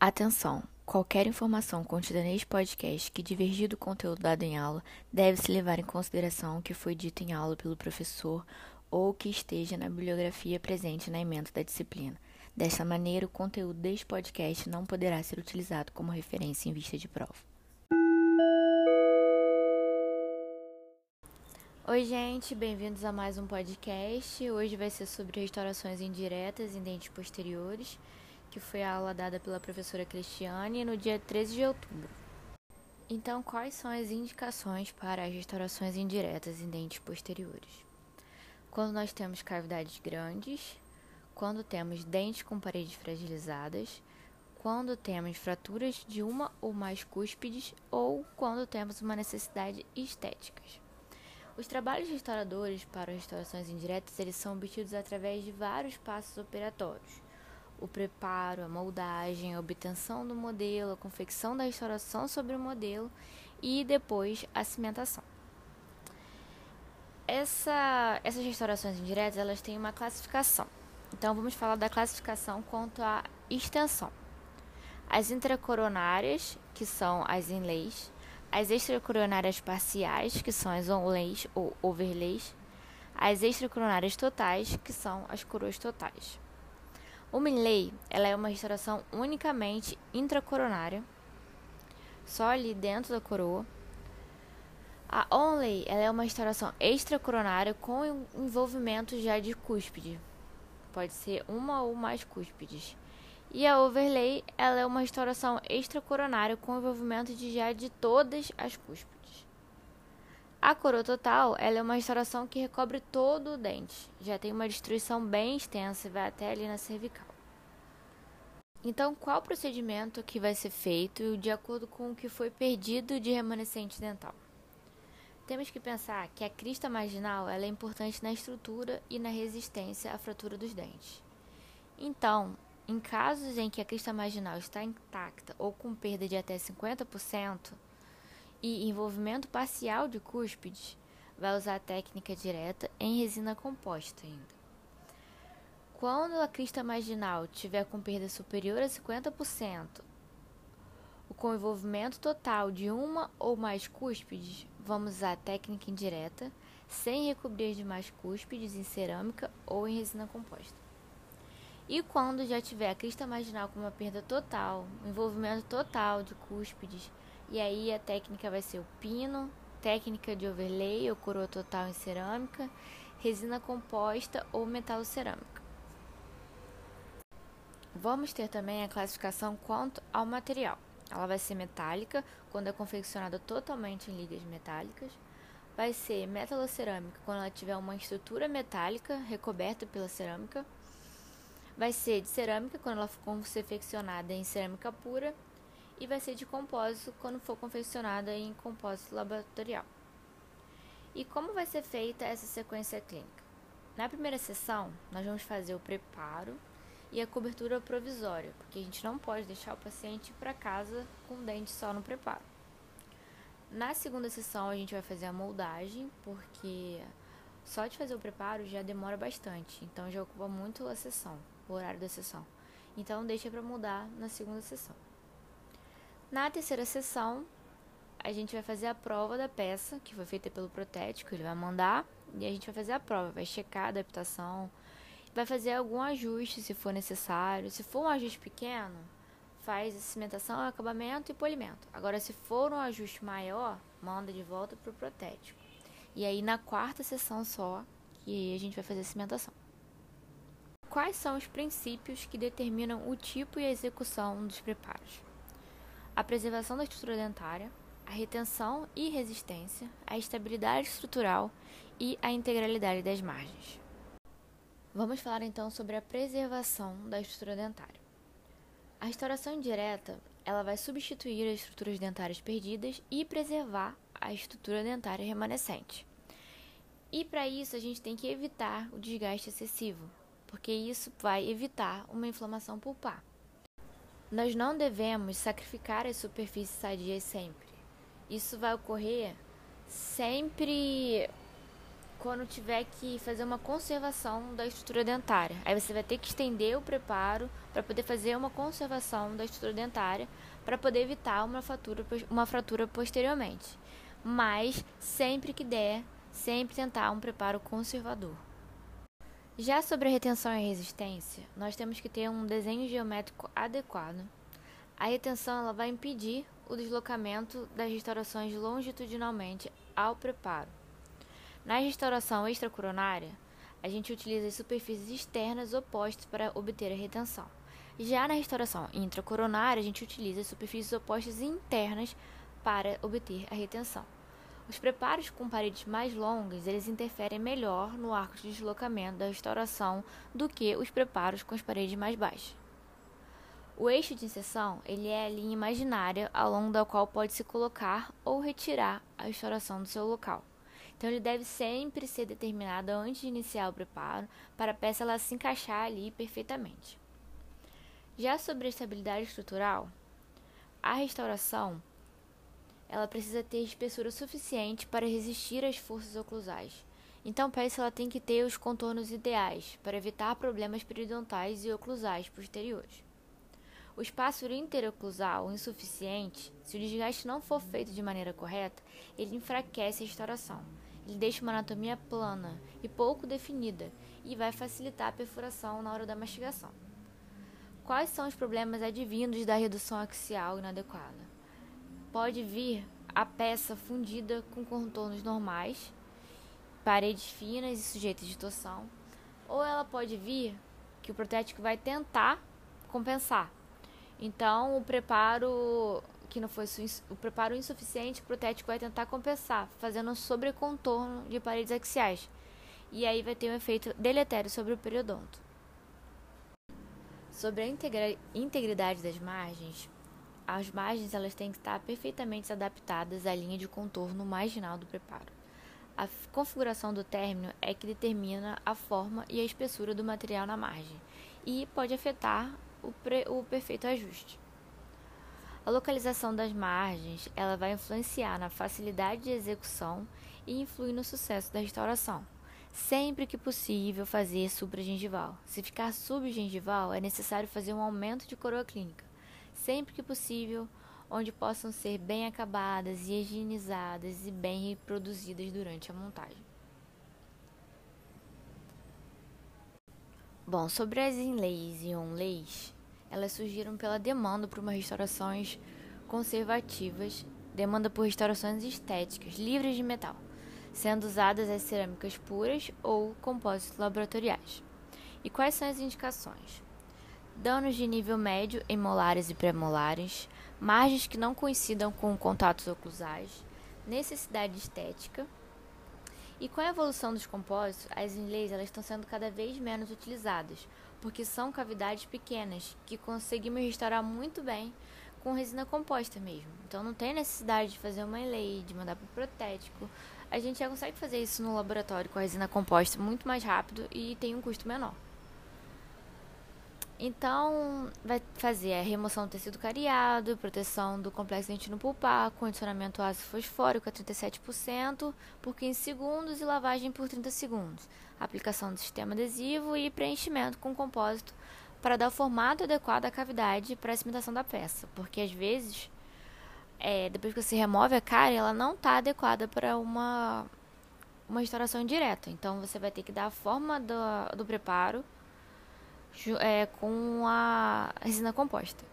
Atenção! Qualquer informação contida neste podcast que divergir do conteúdo dado em aula deve-se levar em consideração o que foi dito em aula pelo professor ou que esteja na bibliografia presente na emenda da disciplina. Desta maneira, o conteúdo deste podcast não poderá ser utilizado como referência em vista de prova. Oi, gente, bem-vindos a mais um podcast. Hoje vai ser sobre restaurações indiretas em dentes posteriores que foi a aula dada pela professora Cristiane no dia 13 de outubro. Então, quais são as indicações para as restaurações indiretas em dentes posteriores? Quando nós temos cavidades grandes, quando temos dentes com paredes fragilizadas, quando temos fraturas de uma ou mais cúspides ou quando temos uma necessidade estética. Os trabalhos restauradores para restaurações indiretas eles são obtidos através de vários passos operatórios o preparo, a moldagem, a obtenção do modelo, a confecção da restauração sobre o modelo e depois a cimentação. Essa, essas restaurações indiretas elas têm uma classificação. Então vamos falar da classificação quanto à extensão. As intracoronárias, que são as inlays, as extracoronárias parciais, que são as onlays ou overlays, as extracoronárias totais, que são as coroas totais. Uma inlay, ela é uma restauração unicamente intracoronária, só ali dentro da coroa. A onlay, ela é uma restauração extracoronária com envolvimento já de cúspide. Pode ser uma ou mais cúspides. E a overlay, ela é uma restauração extracoronária com envolvimento de já de todas as cúspides. A coroa total ela é uma restauração que recobre todo o dente. Já tem uma destruição bem extensa, vai até ali na cervical. Então, qual procedimento que vai ser feito de acordo com o que foi perdido de remanescente dental? Temos que pensar que a crista marginal ela é importante na estrutura e na resistência à fratura dos dentes. Então, em casos em que a crista marginal está intacta ou com perda de até 50%, e envolvimento parcial de cúspides, vai usar a técnica direta em resina composta ainda. Quando a crista marginal tiver com perda superior a 50%, com envolvimento total de uma ou mais cúspides, vamos usar a técnica indireta, sem recobrir demais cúspides em cerâmica ou em resina composta. E quando já tiver a crista marginal com uma perda total, envolvimento total de cúspides e aí a técnica vai ser o pino, técnica de overlay ou coroa total em cerâmica, resina composta ou metal cerâmica. Vamos ter também a classificação quanto ao material. Ela vai ser metálica, quando é confeccionada totalmente em ligas metálicas. Vai ser metalocerâmica, quando ela tiver uma estrutura metálica recoberta pela cerâmica. Vai ser de cerâmica, quando ela for confeccionada em cerâmica pura e vai ser de compósito quando for confeccionada em compósito laboratorial. E como vai ser feita essa sequência clínica? Na primeira sessão, nós vamos fazer o preparo e a cobertura provisória, porque a gente não pode deixar o paciente para casa com o dente só no preparo. Na segunda sessão, a gente vai fazer a moldagem, porque só de fazer o preparo já demora bastante, então já ocupa muito a sessão, o horário da sessão. Então, deixa para moldar na segunda sessão. Na terceira sessão, a gente vai fazer a prova da peça, que foi feita pelo protético, ele vai mandar, e a gente vai fazer a prova, vai checar a adaptação, vai fazer algum ajuste se for necessário. Se for um ajuste pequeno, faz a cimentação, acabamento e polimento. Agora, se for um ajuste maior, manda de volta para o protético. E aí, na quarta sessão só, que a gente vai fazer a cimentação. Quais são os princípios que determinam o tipo e a execução dos preparos? A preservação da estrutura dentária, a retenção e resistência, a estabilidade estrutural e a integralidade das margens. Vamos falar então sobre a preservação da estrutura dentária. A restauração indireta, ela vai substituir as estruturas dentárias perdidas e preservar a estrutura dentária remanescente. E para isso a gente tem que evitar o desgaste excessivo, porque isso vai evitar uma inflamação pulpar. Nós não devemos sacrificar as superfícies sadias sempre. Isso vai ocorrer sempre quando tiver que fazer uma conservação da estrutura dentária. Aí você vai ter que estender o preparo para poder fazer uma conservação da estrutura dentária, para poder evitar uma fratura, uma fratura posteriormente. Mas sempre que der, sempre tentar um preparo conservador. Já sobre a retenção e resistência, nós temos que ter um desenho geométrico adequado. A retenção ela vai impedir o deslocamento das restaurações longitudinalmente ao preparo. Na restauração extracoronária, a gente utiliza as superfícies externas opostas para obter a retenção. Já na restauração intracoronária, a gente utiliza as superfícies opostas internas para obter a retenção. Os preparos com paredes mais longas, eles interferem melhor no arco de deslocamento da restauração do que os preparos com as paredes mais baixas. O eixo de inserção, ele é a linha imaginária ao longo da qual pode se colocar ou retirar a restauração do seu local. Então ele deve sempre ser determinado antes de iniciar o preparo para a peça ela se encaixar ali perfeitamente. Já sobre a estabilidade estrutural, a restauração ela precisa ter espessura suficiente para resistir às forças oclusais. Então, peça ela tem que ter os contornos ideais para evitar problemas periodontais e oclusais posteriores. O espaço interoclusal insuficiente, se o desgaste não for feito de maneira correta, ele enfraquece a restauração. Ele deixa uma anatomia plana e pouco definida e vai facilitar a perfuração na hora da mastigação. Quais são os problemas advindos da redução axial inadequada? Pode vir a peça fundida com contornos normais, paredes finas e sujeitas de torção, ou ela pode vir que o protético vai tentar compensar. Então, o preparo que não foi o preparo insuficiente, o protético vai tentar compensar, fazendo um sobrecontorno de paredes axiais. E aí vai ter um efeito deletério sobre o periodonto. Sobre a integridade das margens, as margens elas têm que estar perfeitamente adaptadas à linha de contorno marginal do preparo. A configuração do término é que determina a forma e a espessura do material na margem e pode afetar o, o perfeito ajuste. A localização das margens ela vai influenciar na facilidade de execução e influir no sucesso da restauração. Sempre que possível fazer supragengival. Se ficar subgengival, é necessário fazer um aumento de coroa clínica sempre que possível, onde possam ser bem acabadas e higienizadas e bem reproduzidas durante a montagem. Bom, sobre as inlays e onlays, elas surgiram pela demanda por uma restaurações conservativas, demanda por restaurações estéticas, livres de metal, sendo usadas as cerâmicas puras ou compósitos laboratoriais. E quais são as indicações? Danos de nível médio em molares e premolares, margens que não coincidam com contatos oclusais, necessidade estética. E com a evolução dos compósitos, as inlays elas estão sendo cada vez menos utilizadas, porque são cavidades pequenas que conseguimos restaurar muito bem com resina composta mesmo. Então não tem necessidade de fazer uma inlay, de mandar para o protético. A gente já consegue fazer isso no laboratório com a resina composta muito mais rápido e tem um custo menor. Então, vai fazer a remoção do tecido cariado, proteção do complexo dentino pulpar, condicionamento ácido fosfórico a 37% por 15 segundos e lavagem por 30 segundos. Aplicação do sistema adesivo e preenchimento com compósito para dar o formato adequado à cavidade para a cimentação da peça, porque às vezes, é, depois que você remove a cárie, ela não está adequada para uma, uma restauração direta. Então, você vai ter que dar a forma do, do preparo é, com a resina composta.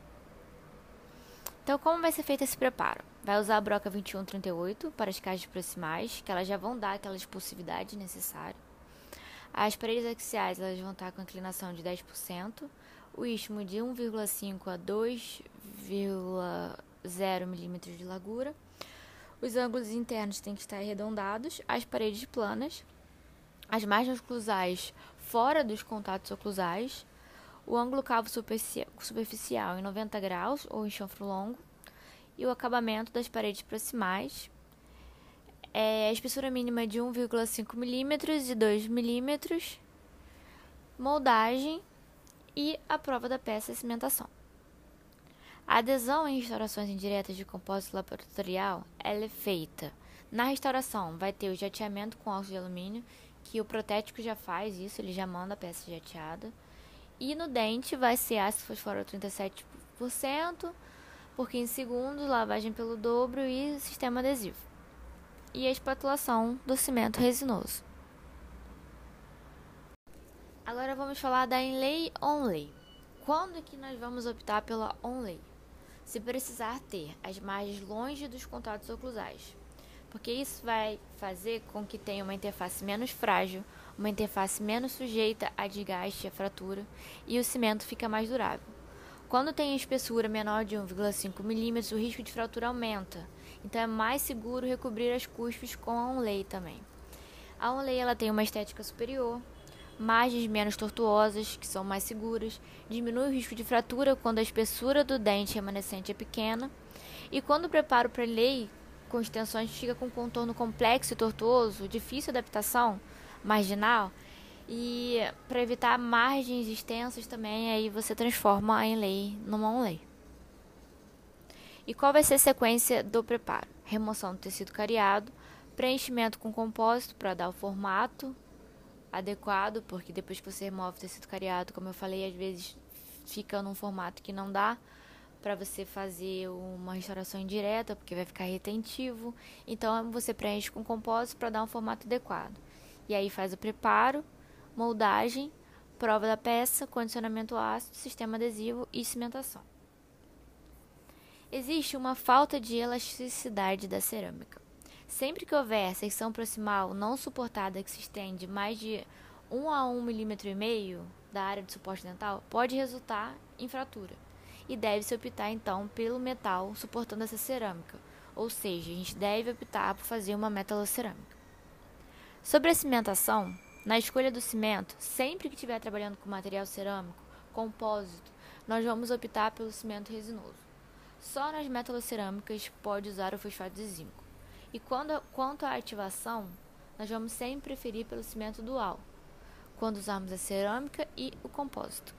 Então, como vai ser feito esse preparo? Vai usar a broca 2138 para as caixas proximais, que elas já vão dar aquela expulsividade necessária. As paredes axiais elas vão estar com inclinação de 10%, o istmo de 1,5 a 2,0 milímetros de largura. Os ângulos internos têm que estar arredondados, as paredes planas, as margens oclusais fora dos contatos oclusais, o ângulo cavo superficial em 90 graus ou em chanfro longo e o acabamento das paredes proximais. É a espessura mínima de 1,5 mm e 2 mm, moldagem e a prova da peça e cimentação. A adesão em restaurações indiretas de compósito laboratorial é feita. Na restauração vai ter o jateamento com óxido de alumínio, que o protético já faz isso, ele já manda a peça jateada E no dente vai ser ácido fosfórico 37% por 15 segundos, lavagem pelo dobro e sistema adesivo. E a espatulação do cimento resinoso. Agora vamos falar da inlay onlay. Quando que nós vamos optar pela onlay? Se precisar ter as margens longe dos contatos oclusais, porque isso vai fazer com que tenha uma interface menos frágil, uma interface menos sujeita a desgaste e a fratura, e o cimento fica mais durável. Quando tem espessura menor de 1,5 mm, o risco de fratura aumenta, então é mais seguro recobrir as cuspes com a onlay também. A onlay ela tem uma estética superior, margens menos tortuosas, que são mais seguras, diminui o risco de fratura quando a espessura do dente remanescente é pequena, e quando o preparo para lei com extensões fica com contorno complexo e tortuoso, difícil adaptação, marginal, e para evitar margens extensas também, aí você transforma a lei numa onlay. E qual vai ser a sequência do preparo? Remoção do tecido cariado, preenchimento com compósito para dar o formato adequado, porque depois que você remove o tecido cariado, como eu falei, às vezes fica num formato que não dá para você fazer uma restauração indireta, porque vai ficar retentivo. Então você preenche com compósito para dar um formato adequado. E aí faz o preparo, moldagem, prova da peça, condicionamento ácido, sistema adesivo e cimentação. Existe uma falta de elasticidade da cerâmica. Sempre que houver secção proximal não suportada que se estende mais de 1 a 1,5 mm da área de suporte dental, pode resultar em fratura. E deve-se optar então pelo metal suportando essa cerâmica, ou seja, a gente deve optar por fazer uma metalocerâmica. Sobre a cimentação, na escolha do cimento, sempre que estiver trabalhando com material cerâmico, compósito, nós vamos optar pelo cimento resinoso. Só nas metalocerâmicas pode usar o fosfato de zinco. E quando, quanto à ativação, nós vamos sempre preferir pelo cimento dual, quando usarmos a cerâmica e o compósito.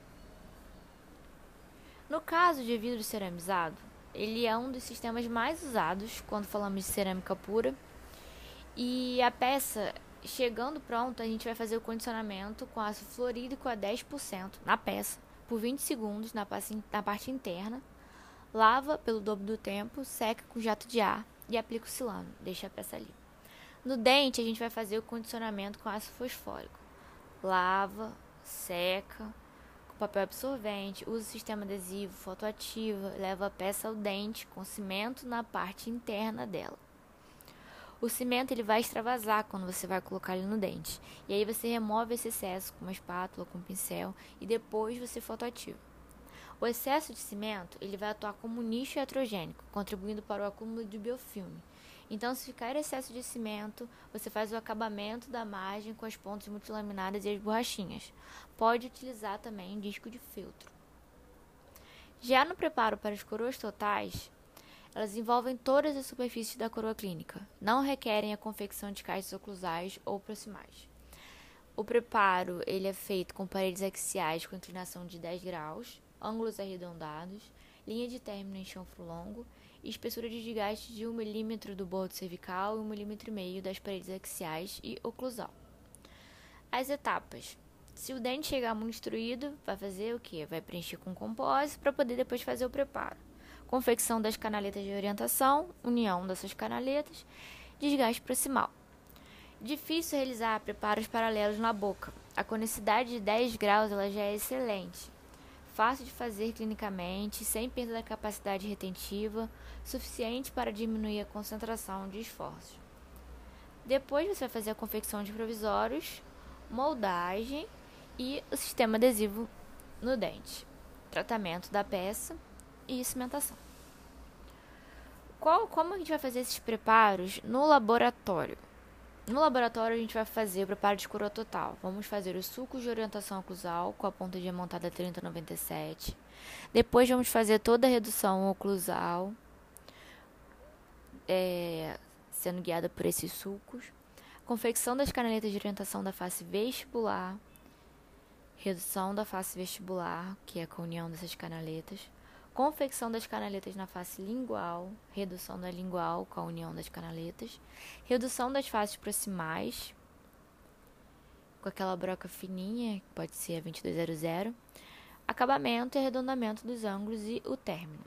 No caso de vidro ceramizado, ele é um dos sistemas mais usados quando falamos de cerâmica pura. E a peça, chegando pronta, a gente vai fazer o condicionamento com ácido fluorídrico a 10% na peça, por 20 segundos na parte interna. Lava pelo dobro do tempo, seca com jato de ar e aplica o silano, deixa a peça ali. No dente, a gente vai fazer o condicionamento com ácido fosfórico. Lava, seca, com papel absorvente, usa o sistema adesivo, fotoativa, leva a peça ao dente com cimento na parte interna dela. O cimento ele vai extravasar quando você vai colocar ele no dente. E aí você remove esse excesso com uma espátula, com um pincel e depois você fotoativa. O excesso de cimento ele vai atuar como nicho heterogênico, contribuindo para o acúmulo de biofilme. Então, se ficar excesso de cimento, você faz o acabamento da margem com as pontas multilaminadas e as borrachinhas. Pode utilizar também um disco de filtro. Já no preparo para as coroas totais, elas envolvem todas as superfícies da coroa clínica, não requerem a confecção de caixas oclusais ou proximais. O preparo ele é feito com paredes axiais com inclinação de 10 graus, ângulos arredondados, linha de término em chanfro longo e espessura de desgaste de 1 mm do bordo cervical e 1 mm das paredes axiais e oclusal. As etapas. Se o dente chegar muito destruído, vai fazer o que? Vai preencher com compósito para poder depois fazer o preparo. Confecção das canaletas de orientação, união dessas canaletas, desgaste proximal. Difícil realizar preparos paralelos na boca. A conicidade de 10 graus ela já é excelente fácil de fazer clinicamente, sem perda da capacidade retentiva, suficiente para diminuir a concentração de esforços. Depois você vai fazer a confecção de provisórios, moldagem e o sistema adesivo no dente, tratamento da peça e cimentação. Qual, como a gente vai fazer esses preparos no laboratório? No laboratório, a gente vai fazer o preparo de coroa total. Vamos fazer os sucos de orientação oclusal com a ponta de montada 3097. Depois, vamos fazer toda a redução oclusal, é, sendo guiada por esses sucos. Confecção das canaletas de orientação da face vestibular. Redução da face vestibular, que é a união dessas canaletas confecção das canaletas na face lingual, redução da lingual com a união das canaletas, redução das faces proximais, com aquela broca fininha, que pode ser a 2200, acabamento e arredondamento dos ângulos e o término.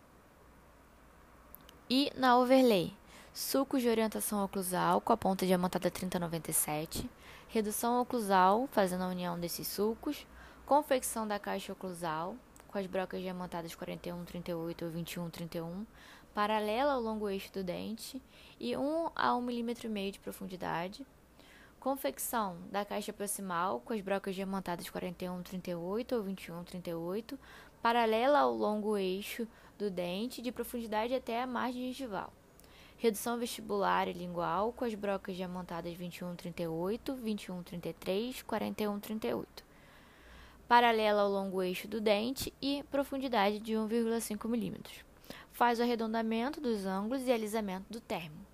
E na overlay, sucos de orientação oclusal com a ponta diamantada 3097, redução oclusal fazendo a união desses sucos, confecção da caixa oclusal com as brocas diamantadas 41, 38 ou 21, 31, paralela ao longo eixo do dente e 1 a 1 mm de profundidade, confecção da caixa proximal com as brocas diamantadas 41, 38 ou 21, 38, paralela ao longo eixo do dente de profundidade até a margem gengival. Redução vestibular e lingual com as brocas diamantadas 21, 38, 21, 33, 41, 38. Paralela ao longo eixo do dente e profundidade de 1,5 mm. Faz o arredondamento dos ângulos e alisamento do termo,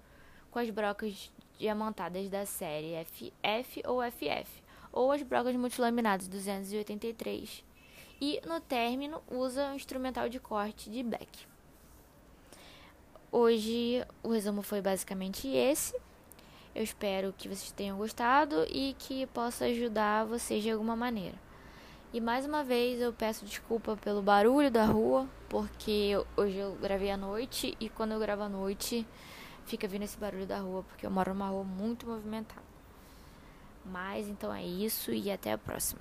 com as brocas diamantadas da série FF ou FF, ou as brocas multilaminadas 283 e no término usa o instrumental de corte de Beck. Hoje o resumo foi basicamente esse. Eu espero que vocês tenham gostado e que possa ajudar vocês de alguma maneira. E mais uma vez eu peço desculpa pelo barulho da rua, porque hoje eu gravei à noite e quando eu gravo à noite fica vindo esse barulho da rua, porque eu moro numa rua muito movimentada. Mas então é isso e até a próxima.